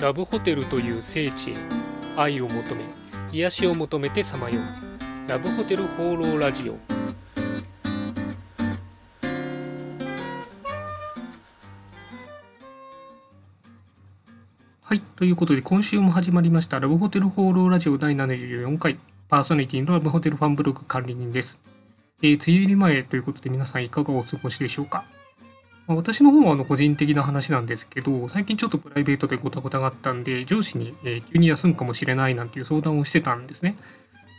ラブホテルという聖地へ愛を求め癒しを求めてさまよう。ラブホテル放浪ラジオ。はいということで今週も始まりましたラブホテル放浪ラジオ第74回。パーソナリティのラブホテルファンブログ管理人です。えー、梅雨入り前ということで皆さんいかがお過ごしでしょうか？ま、私の方はあの個人的な話なんですけど、最近ちょっとプライベートでごたごたがあったんで、上司に、え急に休むかもしれないなんていう相談をしてたんですね。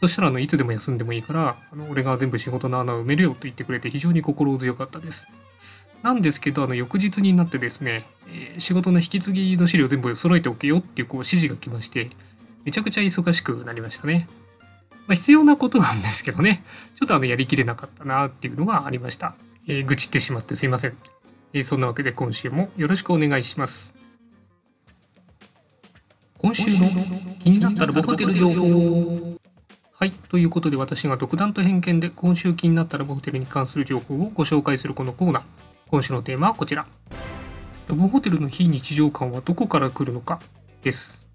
そしたらあのいつでも休んでもいいから、あの俺が全部仕事の穴を埋めるよと言ってくれて非常に心強かったです。なんですけど、あの翌日になってですね、え、仕事の引き継ぎの資料全部揃えておけよっていうこう指示が来まして、めちゃくちゃ忙しくなりましたね。まあ、必要なことなんですけどね、ちょっとあのやりきれなかったなっていうのがありました。えー、愚痴ってしまってすいません。えー、そんなわけで今週もよろしくお願いします。今週の気になったらボホテル情報。はい。ということで私が独断と偏見で今週気になったらボホテルに関する情報をご紹介するこのコーナー。今週のテーマはこちら。ラブホテルの非日常感はどこから来るのか？です。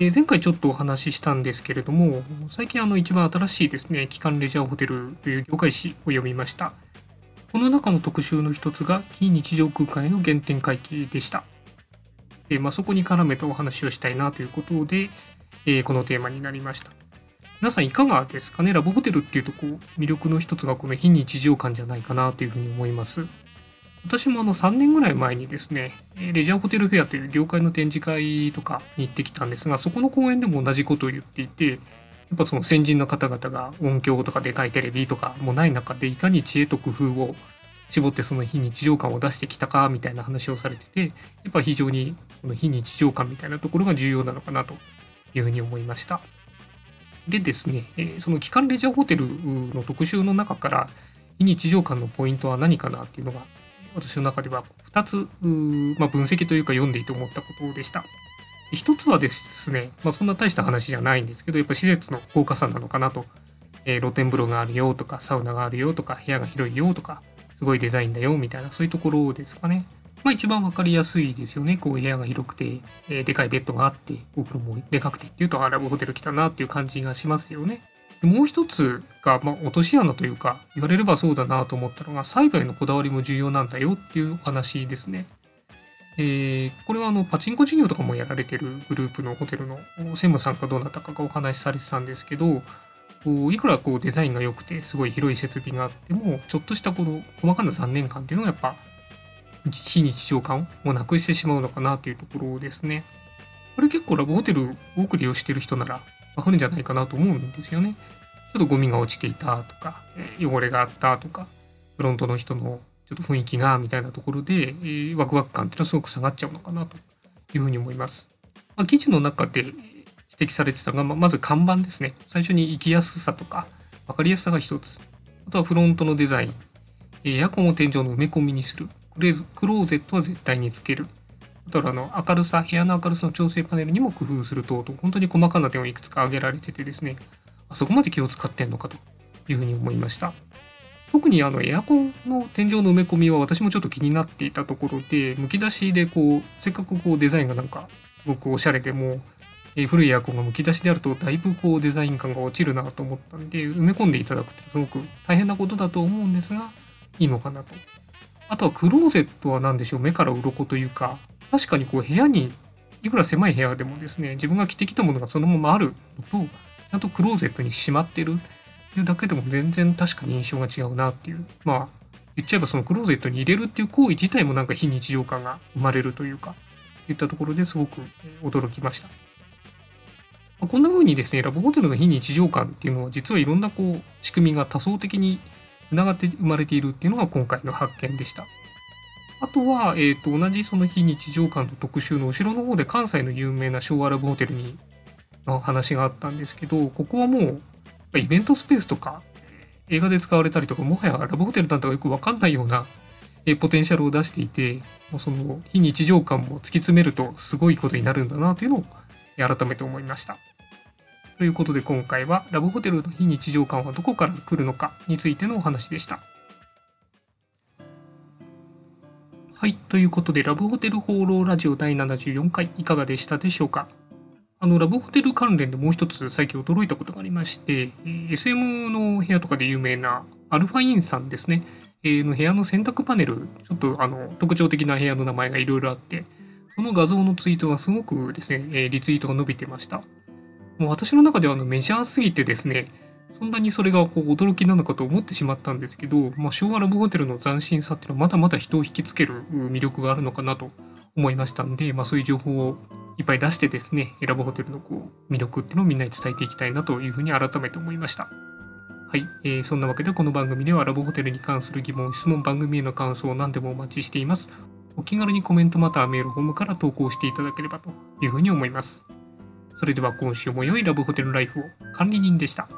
え前回ちょっとお話ししたんですけれども、最近あの一番新しいですね、機関レジャーホテルという業界誌を読みました。この中の特集の一つが非日常空間への原点回帰でした。でまあ、そこに絡めたお話をしたいなということで、えー、このテーマになりました。皆さんいかがですかね？ラブホテルっていうとこう魅力の一つがこの非日常感じゃないかなというふうに思います。私もあの3年ぐらい前にですね、レジャーホテルフェアという業界の展示会とかに行ってきたんですが、そこの公演でも同じことを言っていて、やっぱその先人の方々が音響とかでかいテレビとかもない中でいかに知恵と工夫を絞ってその非日常感を出してきたかみたいな話をされててやっぱ非常にこの非日常感みたいなところが重要なのかなというふうに思いました。でですね、えその機関レジャーホテルの特集の中から非日常感のポイントは何かなっていうのが私の中では2つ、まあ、分析というか読んでいて思ったことでした。一つはですね、まあ、そんな大した話じゃないんですけど、やっぱ施設の豪華さなのかなと。えー、露天風呂があるよとか、サウナがあるよとか、部屋が広いよとか、すごいデザインだよみたいな、そういうところですかね。まあ一番わかりやすいですよね。こう部屋が広くて、えー、でかいベッドがあって、お風呂もでかくてっていうと、アラブホテル来たなっていう感じがしますよね。でもう一つが、まあ、落とし穴というか、言われればそうだなと思ったのが、栽培のこだわりも重要なんだよっていうお話ですね。えー、これはあのパチンコ事業とかもやられてるグループのホテルの専務さんかどうなったかがお話しされてたんですけどこういくらこうデザインが良くてすごい広い設備があってもちょっとしたこの細かな残念感っていうのがやっぱ非日常感をなくしてしまうのかなっていうところですね。これ結構ラブホテル多く利用してる人ならわかるんじゃないかなと思うんですよね。ちょっとゴミが落ちていたとか、汚れがあったとか、フロントの人のちょっと雰囲気がみたいなところで、えー、ワクワク感っていうのはすごく下がっちゃうのかなというふうに思います。まあ、記事の中で指摘されてたのが、ま、まず看板ですね。最初に行きやすさとか分かりやすさが一つ。あとはフロントのデザイン。エアコンを天井の埋め込みにする。クローゼットは絶対につける。あとはあの明るさ、部屋の明るさの調整パネルにも工夫する等々、本当に細かな点をいくつか挙げられててですね、あそこまで気を使ってんのかというふうに思いました。特にあのエアコンの天井の埋め込みは私もちょっと気になっていたところで、むき出しでこう、せっかくこうデザインがなんかすごくおしゃれでも、えー、古いエアコンがむき出しであるとだいぶこうデザイン感が落ちるなと思ったんで、埋め込んでいただくってすごく大変なことだと思うんですが、いいのかなと。あとはクローゼットは何でしょう、目から鱗というか、確かにこう部屋に、いくら狭い部屋でもですね、自分が着てきたものがそのままあるのと、ちゃんとクローゼットにしまってる。いうだけでも全然確かに印象が違うなっていう。まあ、言っちゃえばそのクローゼットに入れるっていう行為自体もなんか非日常感が生まれるというか、いったところですごく驚きました。まあ、こんな風にですね、ラブホテルの非日常感っていうのは実はいろんなこう仕組みが多層的につながって生まれているっていうのが今回の発見でした。あとは、えーと、同じその非日常感の特集の後ろの方で関西の有名な昭和ラブホテルにの話があったんですけど、ここはもうイベントスペースとか映画で使われたりとかもはやラブホテルなんかよく分かんないようなポテンシャルを出していてもうその非日常感も突き詰めるとすごいことになるんだなというのを改めて思いました。ということで今回はラブホテルの非日常感はどこから来るのかについてのお話でした。はい、ということで、ラブホテル放浪ラジオ第74回、いかがでしたでしょうか？あの、ラブホテル関連でもう一つ最近驚いたことがありまして、え SM の部屋とかで有名なアルファインさんですね、えーの部屋の選択パネル、ちょっとあの特徴的な部屋の名前がいろいろあって、その画像のツイートがすごくですね、えリツイートが伸びてました。もう私の中ではあのメジャーすぎてですね、そんなにそれがこう驚きなのかと思ってしまったんですけど、まあ、昭和ラブホテルの斬新さっていうのはまだまだ人を引きつける魅力があるのかなと思いましたんで、まあ、そういう情報をいっぱい出してですね、ラブホテルのこう魅力っていうのをみんなに伝えていきたいなというふうに改めて思いました。はい、えーそんなわけでこの番組ではラブホテルに関する疑問、質問、番組への感想を何でもお待ちしています。お気軽にコメントまたはメールフォームから投稿していただければというふうに思います。それでは今週も良いラブホテルライフを管理人でした。